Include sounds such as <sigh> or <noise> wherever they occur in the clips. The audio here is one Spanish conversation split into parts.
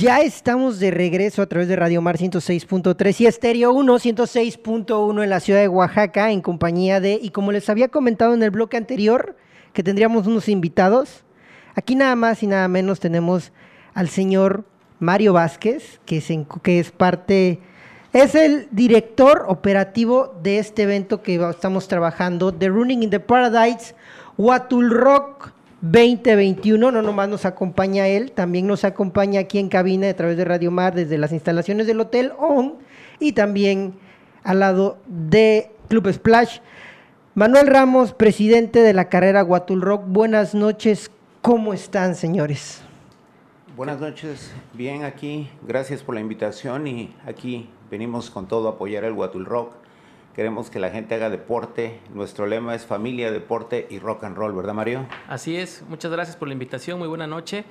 Ya estamos de regreso a través de Radio Mar 106.3 y Estéreo 1 106.1 en la ciudad de Oaxaca en compañía de, y como les había comentado en el bloque anterior, que tendríamos unos invitados, aquí nada más y nada menos tenemos al señor Mario Vázquez, que es, que es parte, es el director operativo de este evento que estamos trabajando, The Running in the Paradise, Watul Rock 2021, no nomás nos acompaña él, también nos acompaña aquí en cabina a través de Radio Mar desde las instalaciones del Hotel ON y también al lado de Club Splash. Manuel Ramos, presidente de la carrera Guatul Rock, buenas noches, ¿cómo están señores? Buenas noches, bien aquí, gracias por la invitación y aquí venimos con todo a apoyar el Guatul Rock. Queremos que la gente haga deporte. Nuestro lema es familia, deporte y rock and roll, ¿verdad, Mario? Así es. Muchas gracias por la invitación. Muy buena noche.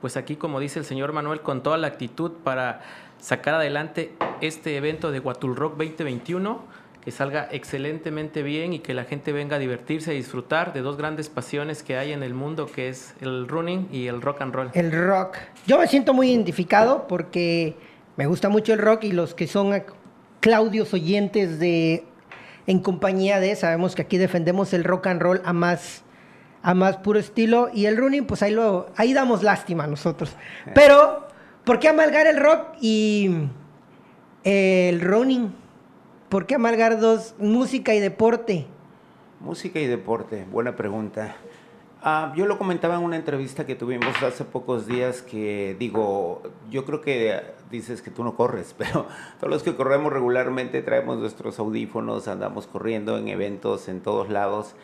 Pues aquí, como dice el señor Manuel, con toda la actitud para sacar adelante este evento de Guatul Rock 2021, que salga excelentemente bien y que la gente venga a divertirse, a disfrutar de dos grandes pasiones que hay en el mundo, que es el running y el rock and roll. El rock. Yo me siento muy identificado porque me gusta mucho el rock y los que son Claudios oyentes de En compañía de, sabemos que aquí defendemos el rock and roll a más, a más puro estilo y el running, pues ahí, lo, ahí damos lástima a nosotros. Pero, ¿por qué amalgar el rock y el running? ¿Por qué amalgar dos, música y deporte? Música y deporte, buena pregunta. Ah, yo lo comentaba en una entrevista que tuvimos hace pocos días que digo, yo creo que dices que tú no corres, <laughs> pero todos los que corremos regularmente traemos nuestros audífonos, andamos corriendo en eventos en todos lados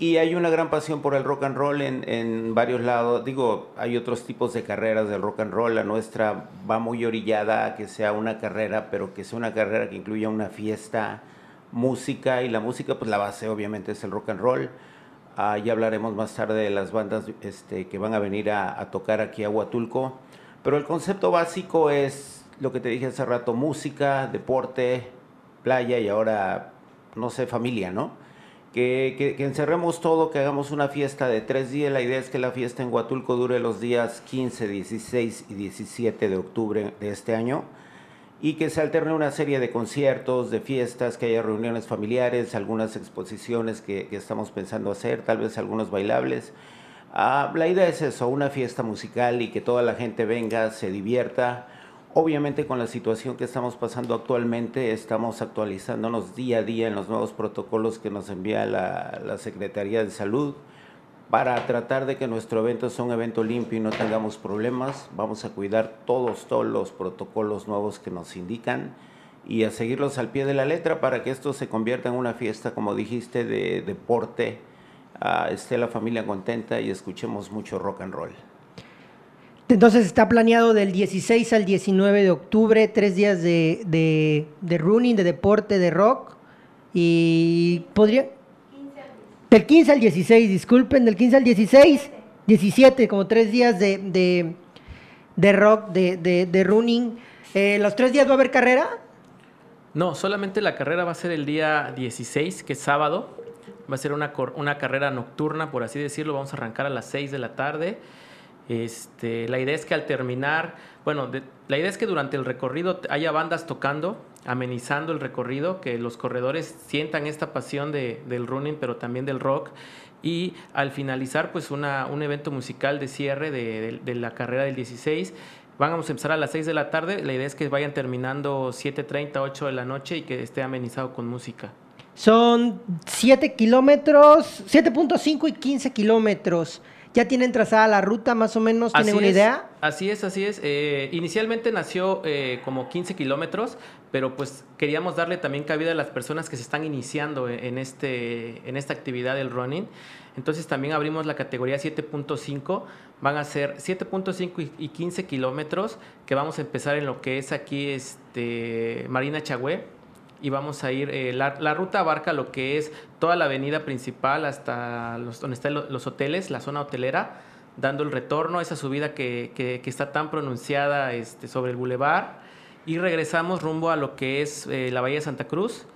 y hay una gran pasión por el rock and roll en, en varios lados. Digo, hay otros tipos de carreras del rock and roll, la nuestra va muy orillada a que sea una carrera, pero que sea una carrera que incluya una fiesta, música y la música pues la base obviamente es el rock and roll. Uh, ya hablaremos más tarde de las bandas este, que van a venir a, a, tocar aquí a Huatulco. Pero el concepto básico es lo que te dije hace rato, música, deporte, playa y ahora, no sé, familia, ¿no? Que, que, que, encerremos todo, que hagamos una fiesta de tres días. La idea es que la fiesta en Huatulco dure los días 15, 16 y 17 de octubre de este año y que se alterne una serie de conciertos, de fiestas, que haya reuniones familiares, algunas exposiciones que, que estamos pensando hacer, tal vez algunos bailables. Ah, la idea es eso, una fiesta musical y que toda la gente venga, se divierta. Obviamente con la situación que estamos pasando actualmente, estamos actualizándonos día a día en los nuevos protocolos que nos envía la, la Secretaría de Salud para tratar de que nuestro evento sea un evento limpio y no tengamos problemas. Vamos a cuidar todos, todos los protocolos nuevos que nos indican y a seguirlos al pie de la letra para que esto se convierta en una fiesta, como dijiste, de deporte, uh, esté la familia contenta y escuchemos mucho rock and roll. Entonces está planeado del 16 al 19 de octubre, tres días de, de, de running, de deporte, de rock. Y podría, del 15 al 16, disculpen, del 15 al 16, 17, como tres días de, de, de rock, de, de, de running. Eh, ¿Los tres días va a haber carrera? No, solamente la carrera va a ser el día 16, que es sábado. Va a ser una, una carrera nocturna, por así decirlo. Vamos a arrancar a las 6 de la tarde. Este, la idea es que al terminar, bueno, la idea es que durante el recorrido haya bandas tocando, amenizando el recorrido, que los corredores sientan esta pasión de, del running, pero también del rock. Y al finalizar, pues un evento musical de cierre de, de, de la carrera del 16. Vamos a empezar a las 6 de la tarde. La idea es que vayan terminando 7.30, 8 de la noche y que esté amenizado con música. Son 7 kilómetros, 7.5 y 15 kilómetros. ¿Ya tienen trazada la ruta más o menos? ¿Tienen Así una es, idea? Así es, así es. Eh, inicialmente nació eh, como 15 kilómetros, pero pues queríamos darle también cabida a las personas que se están iniciando en, en este, en esta actividad del running. Entonces también abrimos la categoría 7.5. Van a ser 7.5 y, y 15 kilómetros que vamos a empezar en lo que es aquí este, Marina Chagüe y vamos a ir, eh, la, la ruta abarca lo que es toda la avenida principal hasta los, donde están lo- los hoteles, la zona hotelera, dando el retorno, esa subida que, que- que está tan pronunciada este, sobre el bulevar y regresamos rumbo a lo que es eh, la Bahía de Santa Cruz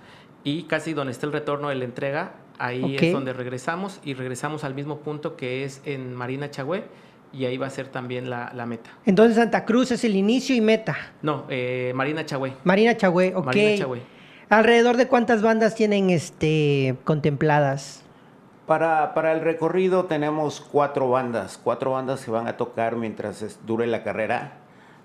y casi donde está el retorno de la entrega, ahí es donde regresamos y regresamos al mismo punto que es en Marina Chagüe y ahí va a ser también la, la meta. Entonces Santa Cruz es el inicio y meta. No, eh, Marina Chagüe. Marina Chagüe, ok. Marina Chagüe. ¿Alrededor de cuántas bandas tienen este contempladas? Para, para el recorrido tenemos cuatro bandas, cuatro bandas que van a tocar mientras dure la carrera.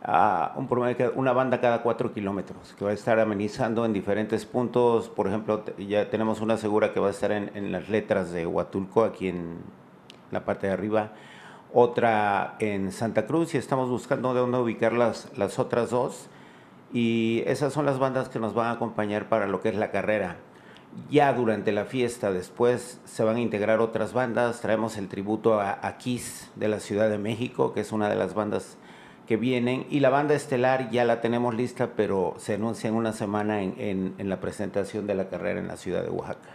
Ah, un promedio una banda cada cuatro kilómetros, que va a estar amenizando en diferentes puntos. Por ejemplo, ya tenemos una segura que va a estar en, en las letras de Huatulco, aquí en la parte de arriba. Otra en Santa Cruz y estamos buscando de dónde ubicar las, las otras dos. Y esas son las bandas que nos van a acompañar para lo que es la carrera. Ya durante la fiesta, después se van a integrar otras bandas. Traemos el tributo a, a Kiss de la Ciudad de México, que es una de las bandas que vienen. Y la banda estelar ya la tenemos lista, pero se anuncia en una semana en, en- en la presentación de la carrera en la ciudad de Oaxaca.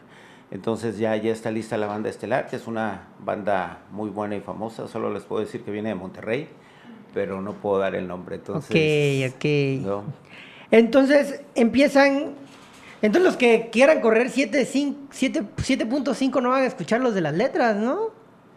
Entonces ya, ya está lista la banda estelar, que es una banda muy buena y famosa. Solo les puedo decir que viene de Monterrey, pero no puedo dar el nombre. Entonces, ok, ok. no. Entonces empiezan. Entonces los que quieran correr 7.5 7 7.5 no van a escuchar los de las letras, ¿no?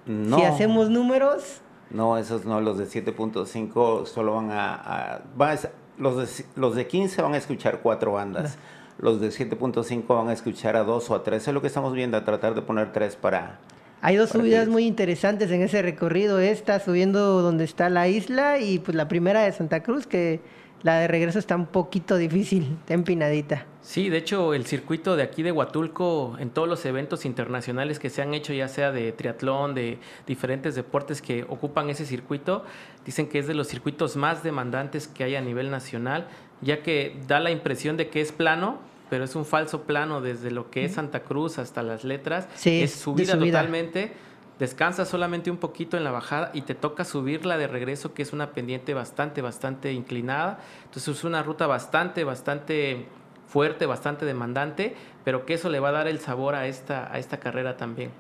No. Si hacemos números. No, esos no, los de 7.5 solo van a... a- van a- los, de, los de 15 van a escuchar cuatro bandas. Los de 7.5 van a escuchar a dos o a tres. Es lo que estamos viendo, a tratar de poner tres para... Hay dos subidas muy interesantes en ese recorrido. Esta subiendo donde está la isla y pues la primera de Santa Cruz, que la de regreso está un poquito difícil, <laughs> está empinadita. Sí, de hecho el circuito de aquí de Huatulco, en todos los eventos internacionales que se han hecho, ya sea de triatlón, de diferentes deportes que ocupan ese circuito, dicen que es de los circuitos más demandantes que hay a nivel nacional, ya que da la impresión de que es plano, pero es un falso plano desde lo que es Santa Cruz hasta las letras. Sí, es subida. totalmente. Descansas solamente un poquito en la bajada y te toca subirla de regreso, que es una pendiente bastante, bastante inclinada. Entonces es una ruta bastante, bastante fuerte, bastante demandante, pero que eso le va a dar el sabor a esta, a esta carrera también.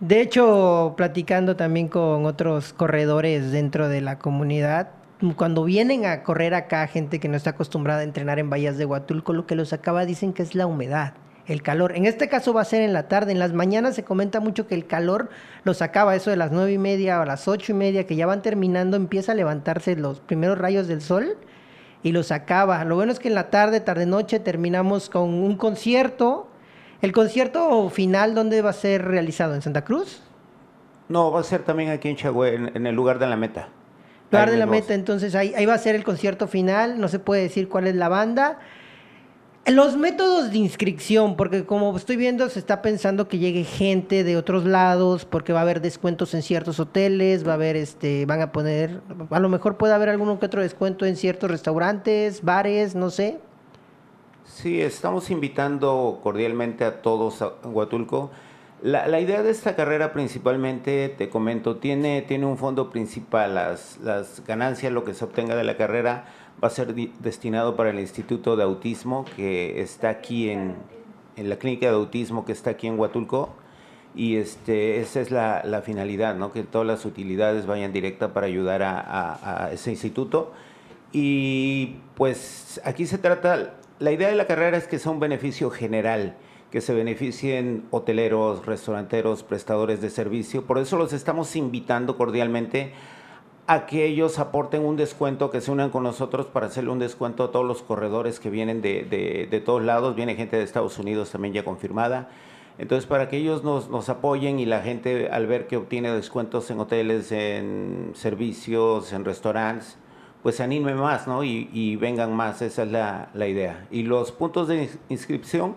De hecho, platicando también con otros corredores dentro de la comunidad, cuando vienen a correr acá, gente que no está acostumbrada a entrenar en bahías de Huatulco, lo que los acaba dicen que es la humedad, el calor. En este caso va a ser en la tarde, en las mañanas se comenta mucho que el calor los acaba, eso de las nueve y media o las ocho y media, que ya van terminando, empieza a levantarse los primeros rayos del sol y los acaba. Lo bueno es que en la tarde, tarde-noche, terminamos con un concierto. ¿El concierto final dónde va a ser realizado? ¿En Santa Cruz? No, va a ser también aquí en Chagüe, en el lugar de la meta. Lugar de la meta, entonces ahí, ahí va a ser el concierto final, no se puede decir cuál es la banda. Los métodos de inscripción, porque como estoy viendo, se está pensando que llegue gente de otros lados, porque va a haber descuentos en ciertos hoteles, va a haber, este, van a poner, a lo mejor puede haber alguno que otro descuento en ciertos restaurantes, bares, no sé. Sí, estamos invitando cordialmente a todos a Huatulco. La, la idea de esta carrera principalmente, te comento, tiene, tiene un fondo principal. Las, las ganancias, lo que se obtenga de la carrera, va a ser destinado para el Instituto de Autismo que está aquí en, en la clínica de autismo que está aquí en Huatulco. Y este, esa es la, la finalidad, ¿no? que todas las utilidades vayan directa para ayudar a- a ese instituto. Y pues aquí se trata, la idea de la carrera es que sea un beneficio general, que se beneficien hoteleros, restauranteros, prestadores de servicio. Por eso los estamos invitando cordialmente a que ellos aporten un descuento, que se unan con nosotros para hacerle un descuento a todos los corredores que vienen de, de- de todos lados. Viene gente de Estados Unidos también ya confirmada. Entonces, para que ellos nos, nos apoyen y la gente al ver que obtiene descuentos en hoteles, en servicios, en restaurantes, pues se anime más, ¿no? Y, y vengan más, esa es la, la idea. Y los puntos de ins- inscripción,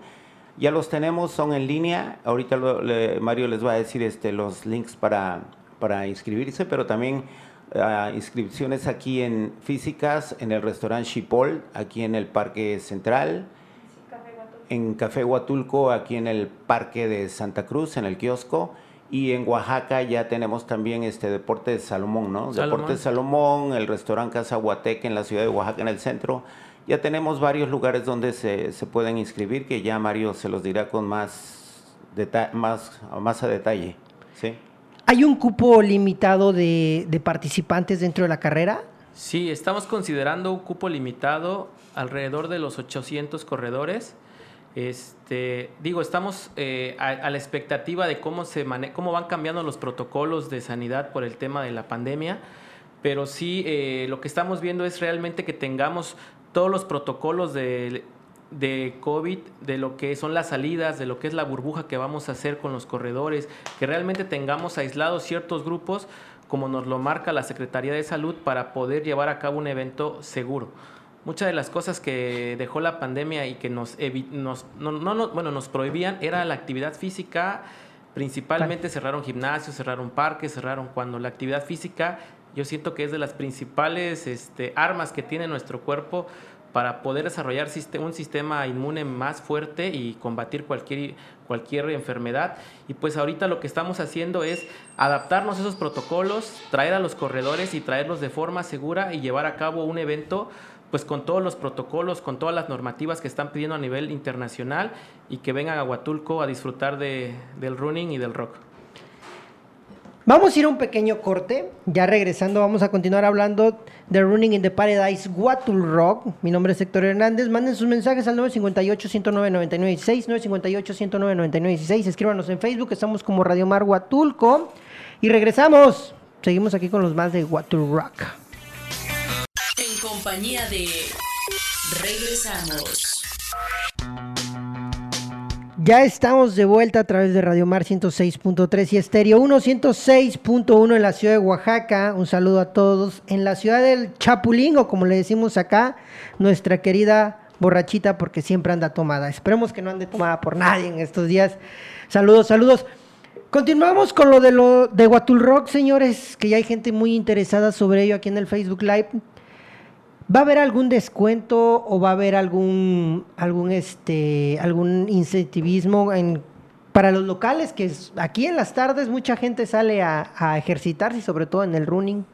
Ya los tenemos, son en línea. Ahorita lo- le- Mario les va a decir este, los links para, para inscribirse, pero también ah, inscripciones aquí en físicas, en el restaurante Chipol, aquí en el Parque Central, en Café Huatulco, aquí en el Parque de Santa Cruz, en el kiosco. Y en Oaxaca ya tenemos también este Deportes Salomón, ¿no? Salomón. Deportes Salomón, el restaurante Casa Huateca en la ciudad de Oaxaca, en el centro. Ya tenemos varios lugares donde se, se pueden inscribir, que ya Mario se los dirá con más, más, más a detalle. ¿sí? ¿Hay un cupo limitado de, de participantes dentro de la carrera? Sí, estamos considerando un cupo limitado alrededor de los 800 corredores. Este, digo, estamos eh, a, a la expectativa de cómo, se mane- cómo van cambiando los protocolos de sanidad por el tema de la pandemia, pero sí eh, lo que estamos viendo es realmente que tengamos todos los protocolos de, de COVID, de lo que son las salidas, de lo que es la burbuja que vamos a hacer con los corredores, que realmente tengamos aislados ciertos grupos como nos lo marca la Secretaría de Salud para poder llevar a cabo un evento seguro. Muchas de las cosas que dejó la pandemia y que nos, nos, no, no- no- bueno, nos prohibían era la actividad física, principalmente cerraron gimnasios, cerraron parques, cerraron cuando la actividad física yo siento que es de las principales este, armas que tiene nuestro cuerpo para poder desarrollar un sistema inmune más fuerte y combatir cualquier, cualquier enfermedad. Y pues ahorita lo que estamos haciendo es adaptarnos a esos protocolos, traer a los corredores y traerlos de forma segura y llevar a cabo un evento pues con todos los protocolos, con todas las normativas que están pidiendo a nivel internacional y que vengan a Huatulco a disfrutar de- del running y del rock. Vamos a ir a un pequeño corte. Ya regresando, vamos a continuar hablando de Running in the Paradise Guatul Rock. Mi nombre es Héctor Hernández. Manden sus mensajes al 958-109-9916, 958-109-9916. Escríbanos en Facebook. Estamos como Radio Mar Huatulco. Y regresamos. Seguimos aquí con los más de Guatul Rock. En compañía de Regresamos. Ya estamos de vuelta a través de Radio Mar 106.3 y Estéreo 1 106.1 en la ciudad de Oaxaca. Un saludo a todos. En la ciudad del Chapulín, o como le decimos acá, nuestra querida borrachita, porque siempre anda tomada. Esperemos que no ande tomada por nadie en estos días. Saludos, saludos. Continuamos con lo de lo Rock, señores, que ya hay gente muy interesada sobre ello aquí en el Facebook Live. ¿Va a haber algún descuento o va a haber algún algún este algún incentivismo en, para los locales? Que aquí en las tardes mucha gente sale a, ejercitarse, sobre todo en el running.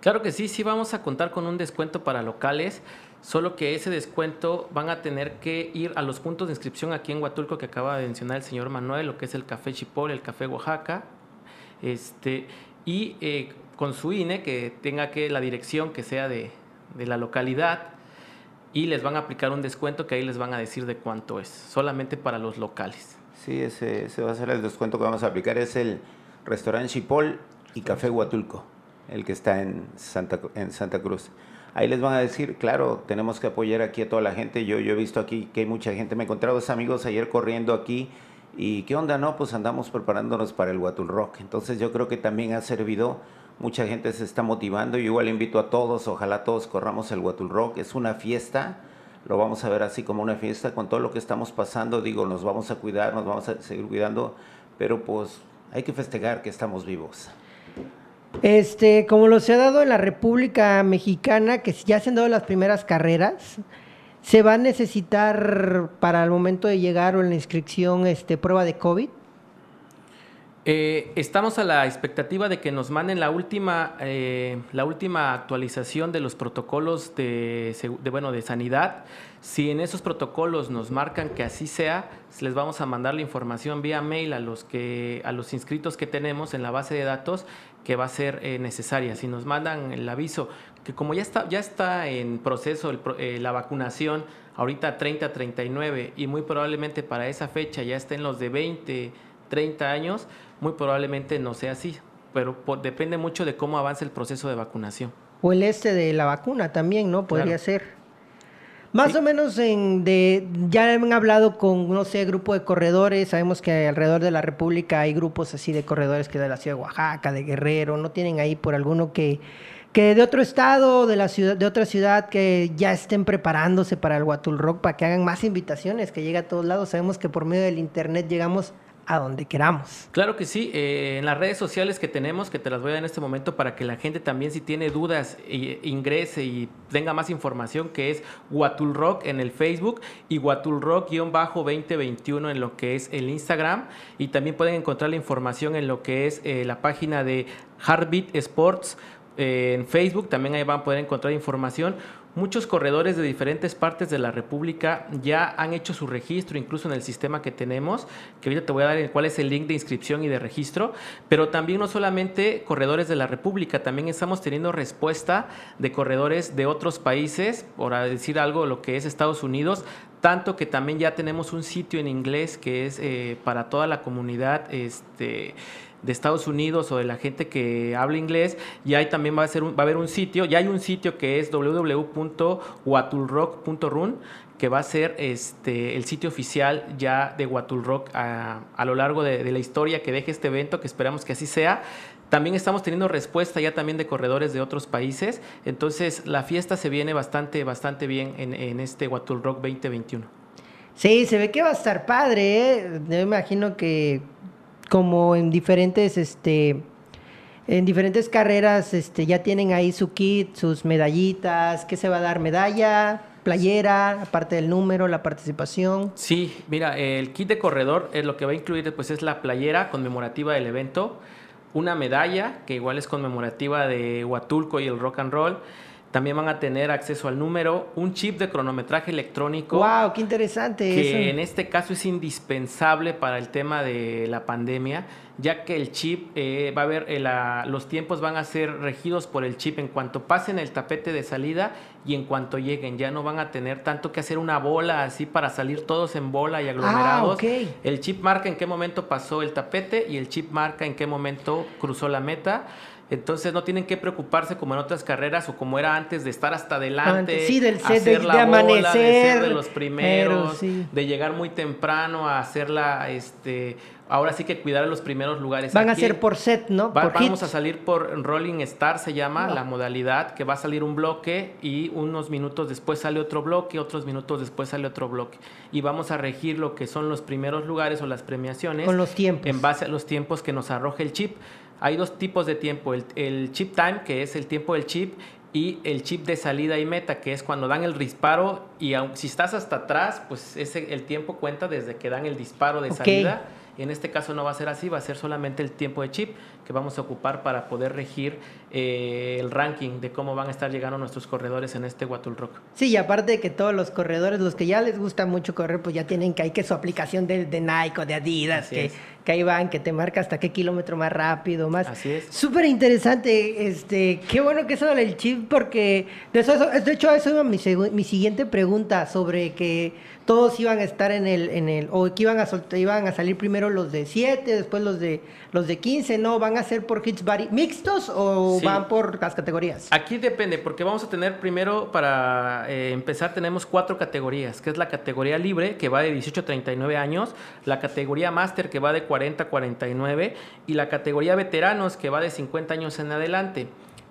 Claro que sí, sí vamos a contar con un descuento para locales, solo que ese descuento van a tener que ir a los puntos de inscripción aquí en Huatulco que acaba de mencionar el señor Manuel, lo que es el Café Chipol, el Café Oaxaca, este, y eh, con su INE que tenga que la dirección que sea de, de la localidad y les van a aplicar un descuento que ahí les van a decir de cuánto es, solamente para los locales. Sí, ese, ese va a ser el descuento que vamos a aplicar. Es el restaurante Chipol y Café Huatulco, el que está en Santa, en Santa Cruz. Ahí les van a decir, claro, tenemos que apoyar aquí a toda la gente. Yo, yo he visto aquí que hay mucha gente. Me encontré a dos amigos ayer corriendo aquí. ¿Y qué onda? No, pues andamos preparándonos para el Huatul Rock. Entonces yo creo que también ha servido. Mucha gente se está motivando. Yo igual invito a todos, ojalá todos corramos el Huatul Rock. Es una fiesta. Lo vamos a ver así como una fiesta con todo lo que estamos pasando. Digo, nos vamos a cuidar, nos vamos a seguir cuidando. Pero pues hay que festejar que estamos vivos. Este, como lo se ha dado en la República Mexicana, que ya se han dado las primeras carreras, se va a necesitar para el momento de llegar o en la inscripción este prueba de COVID. Eh, estamos a la expectativa de que nos manden la última, eh, la última actualización de los protocolos de, bueno, de sanidad. Si en esos protocolos nos marcan que así sea, les vamos a mandar la información vía mail a los, que, a los inscritos que tenemos en la base de datos que va a ser eh, necesaria. Si nos mandan el aviso, que como ya está, ya está en proceso el eh, la vacunación, ahorita 30-39 y muy probablemente para esa fecha ya estén los de 20, 30 años, muy probablemente no sea así, pero depende mucho de cómo avance el proceso de vacunación. O el este de la vacuna también, ¿no? Podría Claro. ser. Más Sí. o menos en de ya han hablado con no sé grupo de corredores, sabemos que alrededor de la República hay grupos así de corredores que de la ciudad de Oaxaca, de Guerrero, no tienen ahí por alguno que que de otro estado, de la ciudad, de otra ciudad, que ya estén preparándose para el Huatul Rock, para que hagan más invitaciones, que llegue a todos lados. Sabemos que por medio del internet llegamos a donde queramos. Claro que sí, eh, en las redes sociales que tenemos, que te las voy a dar en este momento para que la gente también si tiene dudas ingrese y tenga más información, que es Huatul Rock en el Facebook y Huatul Rock-2021 en lo que es el Instagram y también pueden encontrar la información en lo que es eh, la página de Heartbeat Sports eh, en Facebook, también ahí van a poder encontrar información. Muchos corredores de diferentes partes de la República ya han hecho su registro, incluso en el sistema que tenemos, que ahorita te voy a dar cuál es el link de inscripción y de registro, pero también no solamente corredores de la República, también estamos teniendo respuesta de corredores de otros países, por decir algo, lo que es Estados Unidos, tanto que también ya tenemos un sitio en inglés que es eh, para toda la comunidad este, de Estados Unidos o de la gente que habla inglés, y ahí también va a, ser va a haber un sitio, ya hay un sitio que es www.watulrock.run, que va a ser este, el sitio oficial ya de Watulrock a, a lo largo de, la historia que deje este evento, que esperamos que así sea. También estamos teniendo respuesta ya también de corredores de otros países, entonces la fiesta se viene bastante, bastante bien en, en este Watulrock 2021. Sí, se ve que va a estar padre, ¿eh? Yo imagino que como en diferentes, este, en diferentes carreras, este, ya tienen ahí su kit, sus medallitas, ¿qué se va a dar? Medalla, playera, aparte del número, la participación. Sí, mira, el kit de corredor es lo que va a incluir, pues es la playera conmemorativa del evento, una medalla que igual es conmemorativa de Huatulco y el rock and roll también van a tener acceso al número, un chip de cronometraje electrónico. ¡Wow! ¡Qué interesante! Que en este caso es indispensable para el tema de la pandemia, ya que el chip eh, va a haber, eh, los tiempos van a ser regidos por el chip en cuanto pasen el tapete de salida y en cuanto lleguen. Ya no van a tener tanto que hacer una bola así para salir todos en bola y ah, aglomerados. El chip marca en qué momento pasó el tapete y el chip marca en qué momento cruzó la meta. Entonces no tienen que preocuparse como en otras carreras o como era antes de estar hasta adelante, sí, del set, de, amanecer, de ser de los primeros, de llegar muy temprano a hacerla, este, ahora sí que cuidar los primeros lugares. Van a ser por set, ¿no? vamos a salir por Rolling Star, se llama la modalidad, que va a salir un bloque y unos minutos después sale otro bloque, otros minutos después sale otro bloque. Y vamos a regir lo que son los primeros lugares o las premiaciones. Con los tiempos. En base a los tiempos que nos arroje el chip. Hay dos tipos de tiempo, el, chip time, que es el tiempo del chip, y el chip de salida y meta, que es cuando dan el disparo y si estás hasta atrás, pues ese, el tiempo cuenta desde que dan el disparo de salida. En este caso no va a ser así, va a ser solamente el tiempo de chip que vamos a ocupar para poder regir eh, el ranking de cómo van a estar llegando nuestros corredores en este Wattle Rock. Sí, y aparte de que todos los corredores, los que ya les gusta mucho correr, pues ya tienen que hay que su aplicación de, de Nike o de Adidas, que, que, ahí van, que te marca hasta qué kilómetro más rápido, más. Así es. Súper interesante, este, qué bueno que eso del chip, porque de, eso, de hecho eso iba mi, mi siguiente pregunta sobre que todos iban a estar en el, en el, o que iban a iban a salir primero los de 7, después los de los de 15, no, van a ser por hits mixtos o van por las categorías. Aquí depende, porque vamos a tener primero, para eh, empezar, tenemos cuatro categorías, que es la categoría libre, que va de 18 a 39 años, la categoría máster, que va de 40 a 49, y la categoría veteranos, que va de 50 años en adelante.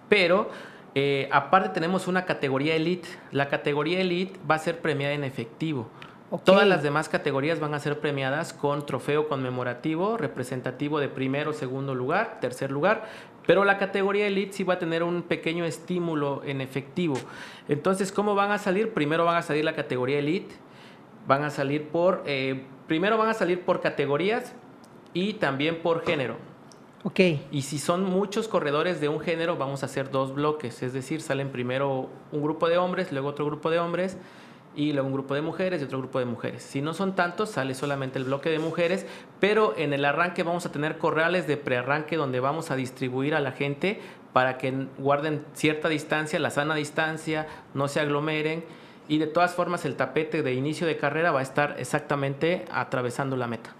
Pero eh, aparte tenemos una categoría elite. La categoría elite va a ser premiada en efectivo. Todas las demás categorías van a ser premiadas con trofeo conmemorativo, representativo de primero, segundo lugar, tercer lugar, pero la categoría Elite sí va a tener un pequeño estímulo en efectivo. Entonces, ¿cómo van a salir? Primero van a salir la categoría Elite, van a salir por, eh, primero van a salir por categorías y también por género. Ok. Y si son muchos corredores de un género, vamos a hacer dos bloques, es decir, salen primero un grupo de hombres, luego otro grupo de hombres y luego un grupo de mujeres y otro grupo de mujeres. Si no son tantos, sale solamente el bloque de mujeres, pero en el arranque vamos a tener corrales de prearranque donde vamos a distribuir a la gente para que guarden cierta distancia, la sana distancia, no se aglomeren y de todas formas el tapete de inicio de carrera va a estar exactamente atravesando la meta.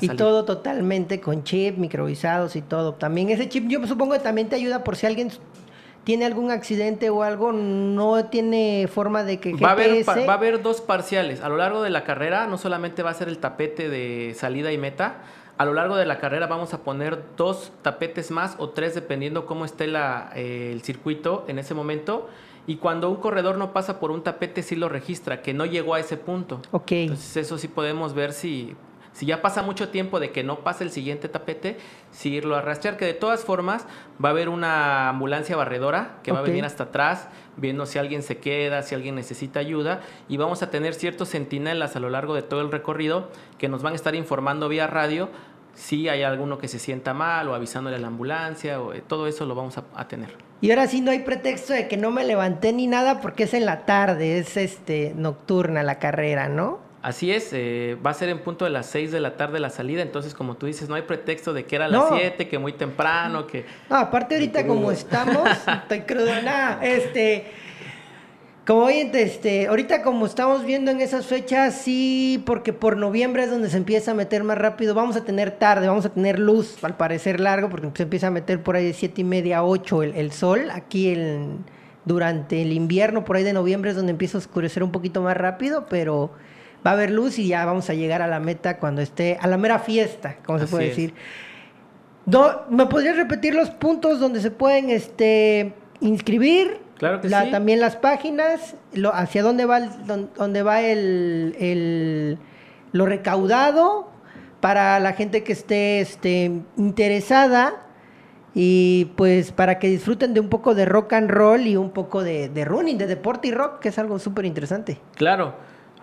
y todo totalmente con chip, microvisados y todo. También ese chip yo supongo que también te ayuda por si alguien tiene algún accidente o algo, no tiene forma de que va A haber, va a haber dos parciales. A lo largo de la carrera no solamente va a ser el tapete de salida y meta, A lo largo de la carrera vamos a poner dos tapetes más o tres dependiendo cómo esté la, eh, el circuito en ese momento. Y cuando un corredor no pasa por un tapete sí lo registra, que no llegó a ese punto. Ok. Entonces eso sí podemos ver si, si ya pasa mucho tiempo de que no pase el siguiente tapete, sí irlo a rastrear, que de todas formas va a haber una ambulancia barredora que va a venir hasta atrás, viendo si alguien se queda, si alguien necesita ayuda, y vamos a tener ciertos centinelas a lo largo de todo el recorrido que nos van a estar informando vía radio si hay alguno que se sienta mal o avisándole a la ambulancia, o, eh, todo eso lo vamos a, a tener. Y ahora sí no hay pretexto de que no me levanté ni nada porque es en la tarde, es este nocturna la carrera, ¿no? Así es, eh, va a ser en punto de las 6 de la tarde la salida, entonces como tú dices, no hay pretexto de que era a las No. 7, que muy temprano, que... No, aparte ahorita como estamos, <laughs> estoy crudo, nada, este, como hoy, este, ahorita como estamos viendo en esas fechas, sí, porque por noviembre es donde se empieza a meter más rápido, vamos a tener tarde, vamos a tener luz, al parecer largo, porque se empieza a meter por ahí de siete y media a 8 el, el sol, aquí el, durante el invierno, por ahí de noviembre es donde empieza a oscurecer un poquito más rápido, pero va a haber luz y ya vamos a llegar a la meta cuando esté, a la mera fiesta, como se puede es. decir. Do- ¿Me podrías repetir los puntos donde se pueden este, inscribir? Claro que La- sí. También las páginas, lo- hacia dónde va, el, dón- dónde va el, el- lo recaudado para la gente que esté este, interesada y pues para que disfruten de un poco de rock and roll y un poco de, de running, de deporte y rock, que es algo súper interesante. Claro.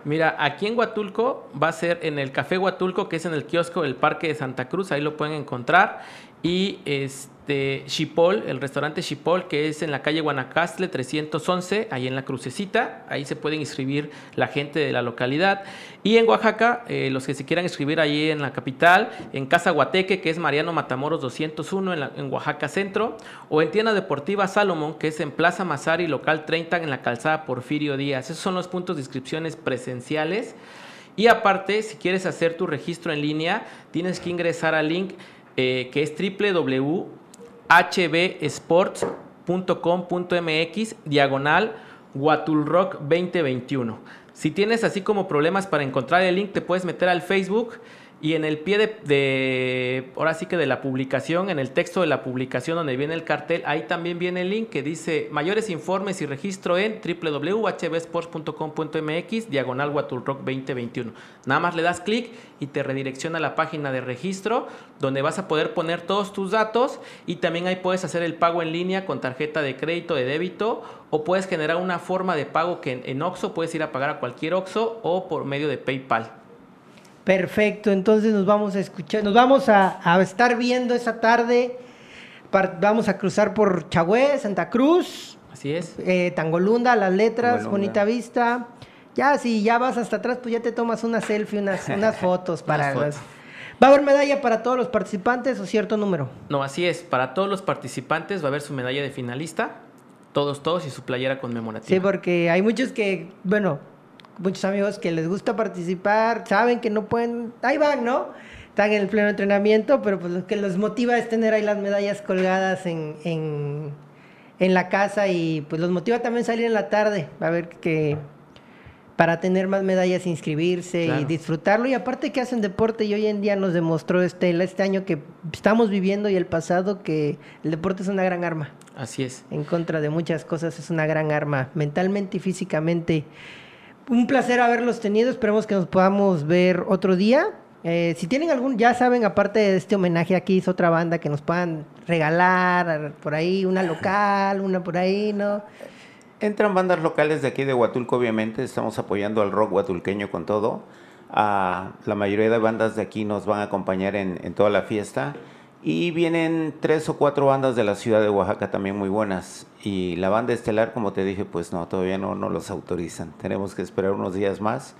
Mira, aquí en Huatulco va a ser en el Café Huatulco, que es en el kiosco del Parque de Santa Cruz, ahí lo pueden encontrar. Y este Chipol, el restaurante Chipol, que es en la calle Guanacastle 311, ahí en la crucecita, ahí se pueden inscribir la gente de la localidad. Y en Oaxaca, eh, los que se quieran inscribir ahí en la capital, en Casa Guateque, que es Mariano Matamoros 201 en, la- en Oaxaca Centro, o en Tienda Deportiva Salomón, que es en Plaza Mazari, local 30, en la calzada Porfirio Díaz. Esos son los puntos de inscripciones presenciales. Y aparte, si quieres hacer tu registro en línea, tienes que ingresar al link eh, que es www.hbsports.com.mx diagonal Huatulrock 2021. Si tienes así como problemas para encontrar el link, te puedes meter al Facebook y en el pie de, ahora sí que de la publicación, en el texto de la publicación donde viene el cartel, ahí también viene el link que dice mayores informes y registro en www.hbsports.com.mx diagonal Huatulrock 2021. Nada más le das clic y te redirecciona a la página de registro donde vas a poder poner todos tus datos y también ahí puedes hacer el pago en línea con tarjeta de crédito, de débito o puedes generar una forma de pago que en, Oxxo puedes ir a pagar a cualquier Oxxo o por medio de PayPal. Perfecto, entonces nos vamos a escuchar, nos vamos a, a estar viendo esa tarde. Par- vamos a cruzar por Chagüe, Santa Cruz, Así es. eh, Tangolunda, las letras, Tangolunda. bonita vista. Ya, si ya vas hasta atrás, pues ya te tomas una selfie, unas, <laughs> unas fotos para Unas las- fotos. ¿Va a haber medalla para todos los participantes o cierto número? No, así es. Para todos los participantes va a haber su medalla de finalista, todos, todos y su playera conmemorativa. Sí, porque hay muchos que, bueno, muchos amigos que les gusta participar, saben que no pueden, ahí van, ¿no? Están en el pleno entrenamiento, pero pues lo que los motiva es tener ahí las medallas colgadas en, en, en la casa y pues los motiva también salir en la tarde, a ver que para tener más medallas inscribirse y disfrutarlo y aparte que hacen deporte y hoy en día nos demostró este, este año que estamos viviendo y el pasado que el deporte es una gran arma Así es. en contra de muchas cosas, es una gran arma, mentalmente y físicamente. Un placer haberlos tenido, esperemos que nos podamos ver otro día. Eh, si tienen algún, ya saben, aparte de este homenaje, aquí hizo otra banda que nos puedan regalar por ahí, una local, una por ahí, ¿no? Entran bandas locales de aquí de Huatulco, obviamente. Estamos apoyando al rock huatulqueño con todo. Ah, la mayoría de bandas de aquí nos van a acompañar en, en toda la fiesta. Y vienen tres o cuatro bandas de la ciudad de Oaxaca también muy buenas. Y la banda estelar, como te dije, pues no, todavía no, los autorizan. Tenemos que esperar unos días más.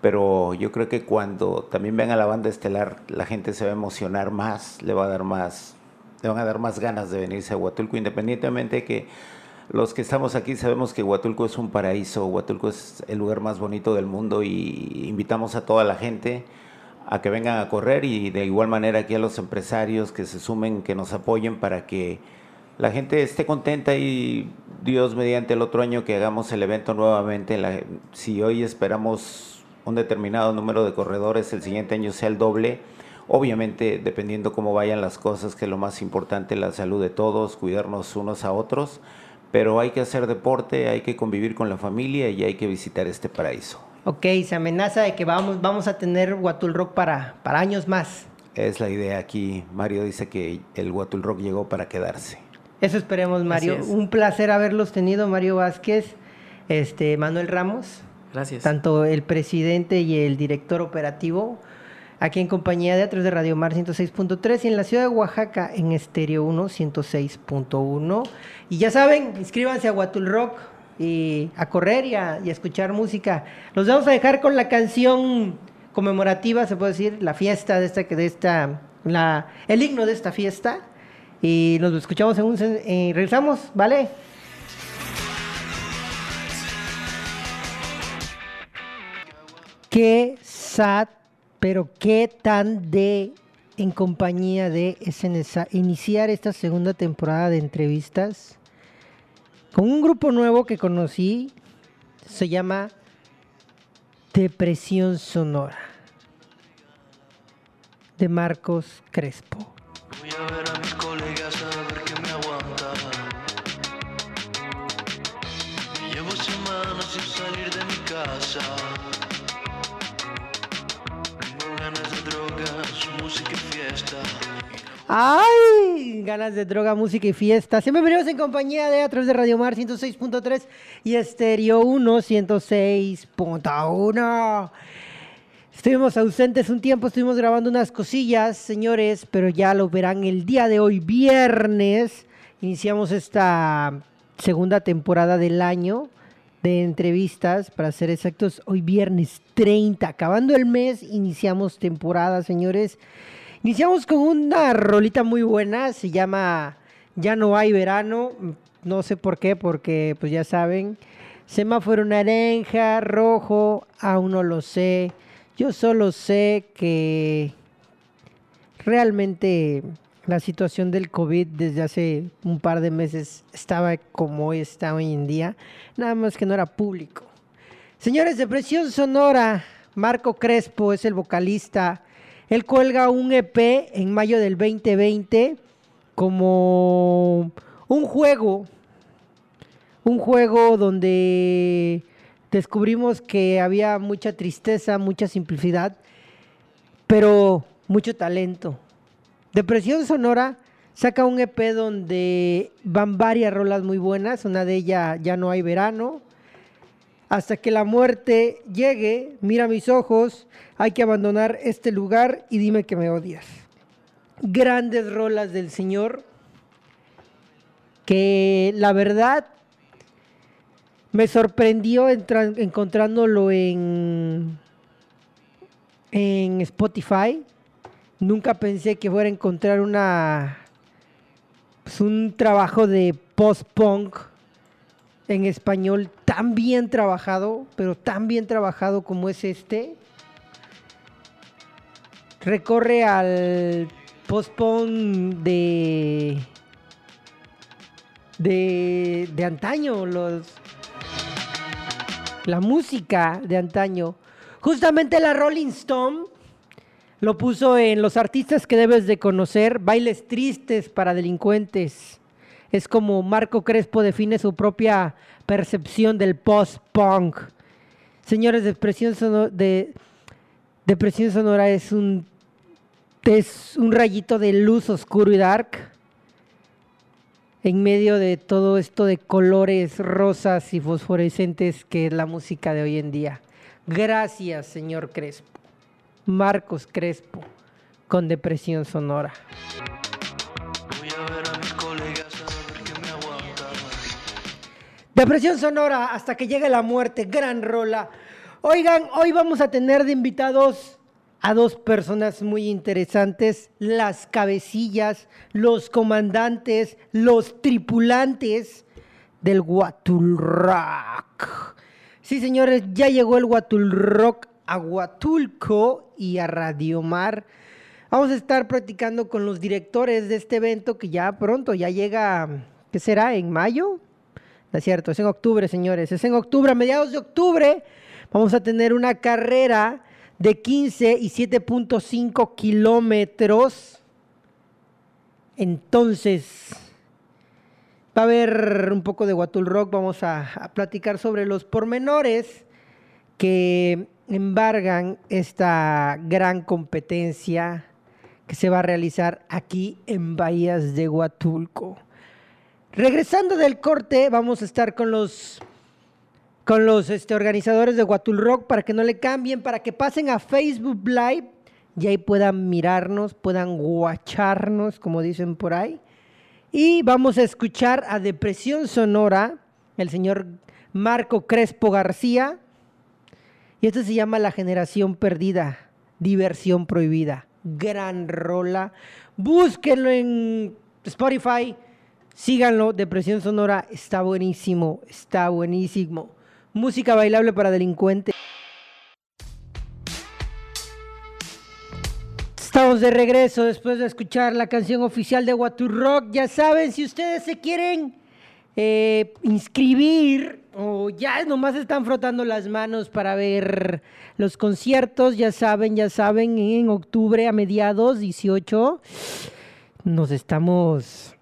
Pero yo creo que cuando también venga la banda estelar, la gente se va a emocionar más, le va a dar más, le van a dar más ganas de venirse a Huatulco, independientemente de que los que estamos aquí sabemos que Huatulco es un paraíso, Huatulco es el lugar más bonito del mundo y invitamos a toda la gente a que vengan a correr y de igual manera aquí a los empresarios que se sumen, que nos apoyen para que la gente esté contenta y Dios mediante el otro año que hagamos el evento nuevamente, la- si hoy esperamos un determinado número de corredores, el siguiente año sea el doble Obviamente, dependiendo cómo vayan las cosas, que lo más importante, la salud de todos, cuidarnos unos a otros, pero hay que hacer deporte, hay que convivir con la familia y hay que visitar este paraíso. Ok, se amenaza de que vamos, vamos a tener Huatul Rock para, para años más. Es la idea aquí. Mario dice que el Huatul Rock llegó para quedarse. Eso esperemos, Mario. Es. Un placer haberlos tenido, Mario Vázquez, este, Manuel Ramos, Gracias. tanto el presidente y el director operativo, aquí en compañía de Atros de Radio Mar 106.3 y en la ciudad de Oaxaca en Estéreo 1 106.1. Y ya saben, inscríbanse a Huatul Rock a correr y a, escuchar música. Los vamos a dejar con la canción conmemorativa, se puede decir, la fiesta de esta, de el himno de esta fiesta. Y nos escuchamos en un... eh, regresamos, ¿vale? Qué sad, pero qué tan de en compañía de es nesa- iniciar esta segunda temporada de entrevistas con un grupo nuevo que conocí, se llama Depresión Sonora, de Marcos Crespo. Voy a ver a mis colegas a ver qué me aguanta. Llevo semanas sin salir de mi casa. Tengo ganas de drogas, música y fiesta. ¡Ay! Ganas de droga, música y fiesta. Siempre venimos en compañía de a de Radio Mar 106.3 y Estéreo 1 106.1. Estuvimos ausentes un tiempo, estuvimos grabando unas cosillas, señores, pero ya lo verán el día de hoy, viernes. Iniciamos esta segunda temporada del año de entrevistas, para ser exactos, hoy viernes 30, acabando el mes, iniciamos temporada, señores. Iniciamos con una rolita muy buena, se llama Ya no hay verano, no sé por qué, porque pues ya saben, semáforo naranja, rojo, aún no lo sé. Yo solo sé que realmente la situación del COVID desde hace un par de meses estaba como está hoy en día, nada más que no era público. Señores de Presión Sonora, Marco Crespo es el vocalista. Él cuelga un EP en mayo del 2020 como un juego, un juego donde descubrimos que había mucha tristeza, mucha simplicidad, pero mucho talento. Depresión Sonora saca un EP donde van varias rolas muy buenas, una de ellas Ya no hay verano, hasta que la muerte llegue, mira mis ojos, hay que abandonar este lugar y dime que me odias. Grandes rolas del Señor que la verdad me sorprendió encontrándolo en, en Spotify. Nunca pensé que fuera a encontrar una pues, un trabajo de post-punk en español tan bien trabajado, pero tan bien trabajado como es este. Recorre al post-punk de, de, de antaño, los, la música de antaño. Justamente la Rolling Stone lo puso en los artistas que debes de conocer, bailes tristes para delincuentes. Es como Marco Crespo define su propia percepción del post-punk. Señores, Depresión, Sono- de, Sonora es un, es un rayito de luz oscuro y dark en medio de todo esto de colores rosas y fosforescentes que es la música de hoy en día. Gracias, señor Crespo. Marcos Crespo, con Depresión Sonora. Depresión Sonora, hasta que llegue la muerte, gran rola. Oigan, hoy vamos a tener de invitados a dos personas muy interesantes, las cabecillas, los comandantes, los tripulantes del Huatul Rock. Sí, señores, ya llegó el Huatul Rock a Huatulco y a Radio Mar. Vamos a estar practicando con los directores de este evento que ya pronto, ya llega, ¿qué será? ¿En mayo? Es cierto, es en octubre, señores. Es en octubre, a mediados de octubre, vamos a tener una carrera de 15 y 7.5 kilómetros. Entonces, va a haber un poco de Huatul Rock. Vamos a, a platicar sobre los pormenores que embargan esta gran competencia que se va a realizar aquí en Bahías de Huatulco. Regresando del corte, vamos a estar con los con los este, organizadores de Huatul Rock para que no le cambien, para que pasen a Facebook Live y ahí puedan mirarnos, puedan guacharnos, como dicen por ahí. Y vamos a escuchar a Depresión Sonora, el señor Marco Crespo García. Y esto se llama La Generación Perdida, Diversión Prohibida. Gran rola. Búsquenlo en Spotify. Síganlo, Depresión Sonora. Está buenísimo, está buenísimo. Música bailable para delincuentes. Estamos de regreso después de escuchar la canción oficial de Watu Rock. Ya saben, si ustedes se quieren eh, inscribir o ya nomás están frotando las manos para ver los conciertos, ya saben, ya saben, en octubre a mediados 18 nos estamos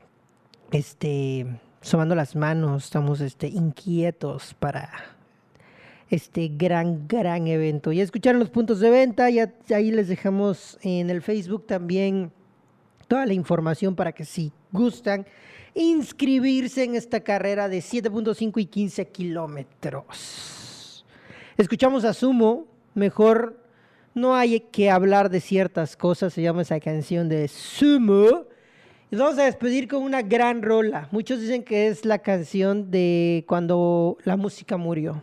este somando las manos, estamos este inquietos para este gran, gran evento. Ya escucharon los puntos de venta, ya ahí les dejamos en el Facebook también toda la información para que si gustan inscribirse en esta carrera de 7.5 y 15 kilómetros. Escuchamos a Sumo, mejor no hay que hablar de ciertas cosas, se llama esa canción de Sumo. Vamos a despedir con una gran rola. Muchos dicen que es la canción de cuando la música murió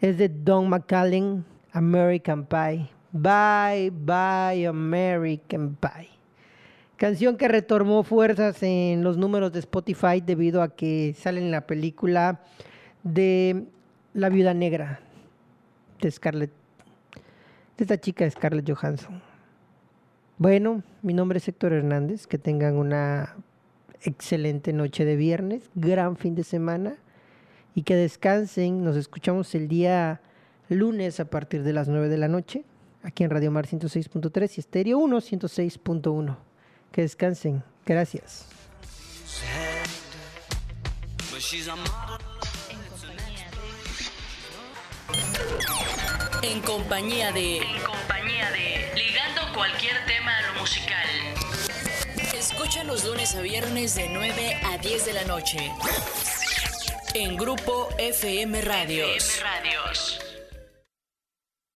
es de Don McCallan, American Pie. Bye, bye, American Pie. Canción que retomó fuerzas en los números de Spotify debido a que sale en la película de La Viuda Negra de Scarlett, de esta chica Scarlett Johansson. Bueno, mi nombre es Héctor Hernández. Que tengan una excelente noche de viernes, gran fin de semana y que descansen. Nos escuchamos el día lunes a partir de las 9 de la noche, aquí en Radio Mar 106.3 y Estéreo 1 106.1. Que descansen. Gracias. En compañía de. En compañía de. Cualquier tema a lo musical. Escucha los lunes a viernes de 9 a 10 de la noche. En Grupo FM Radios. FM Radios.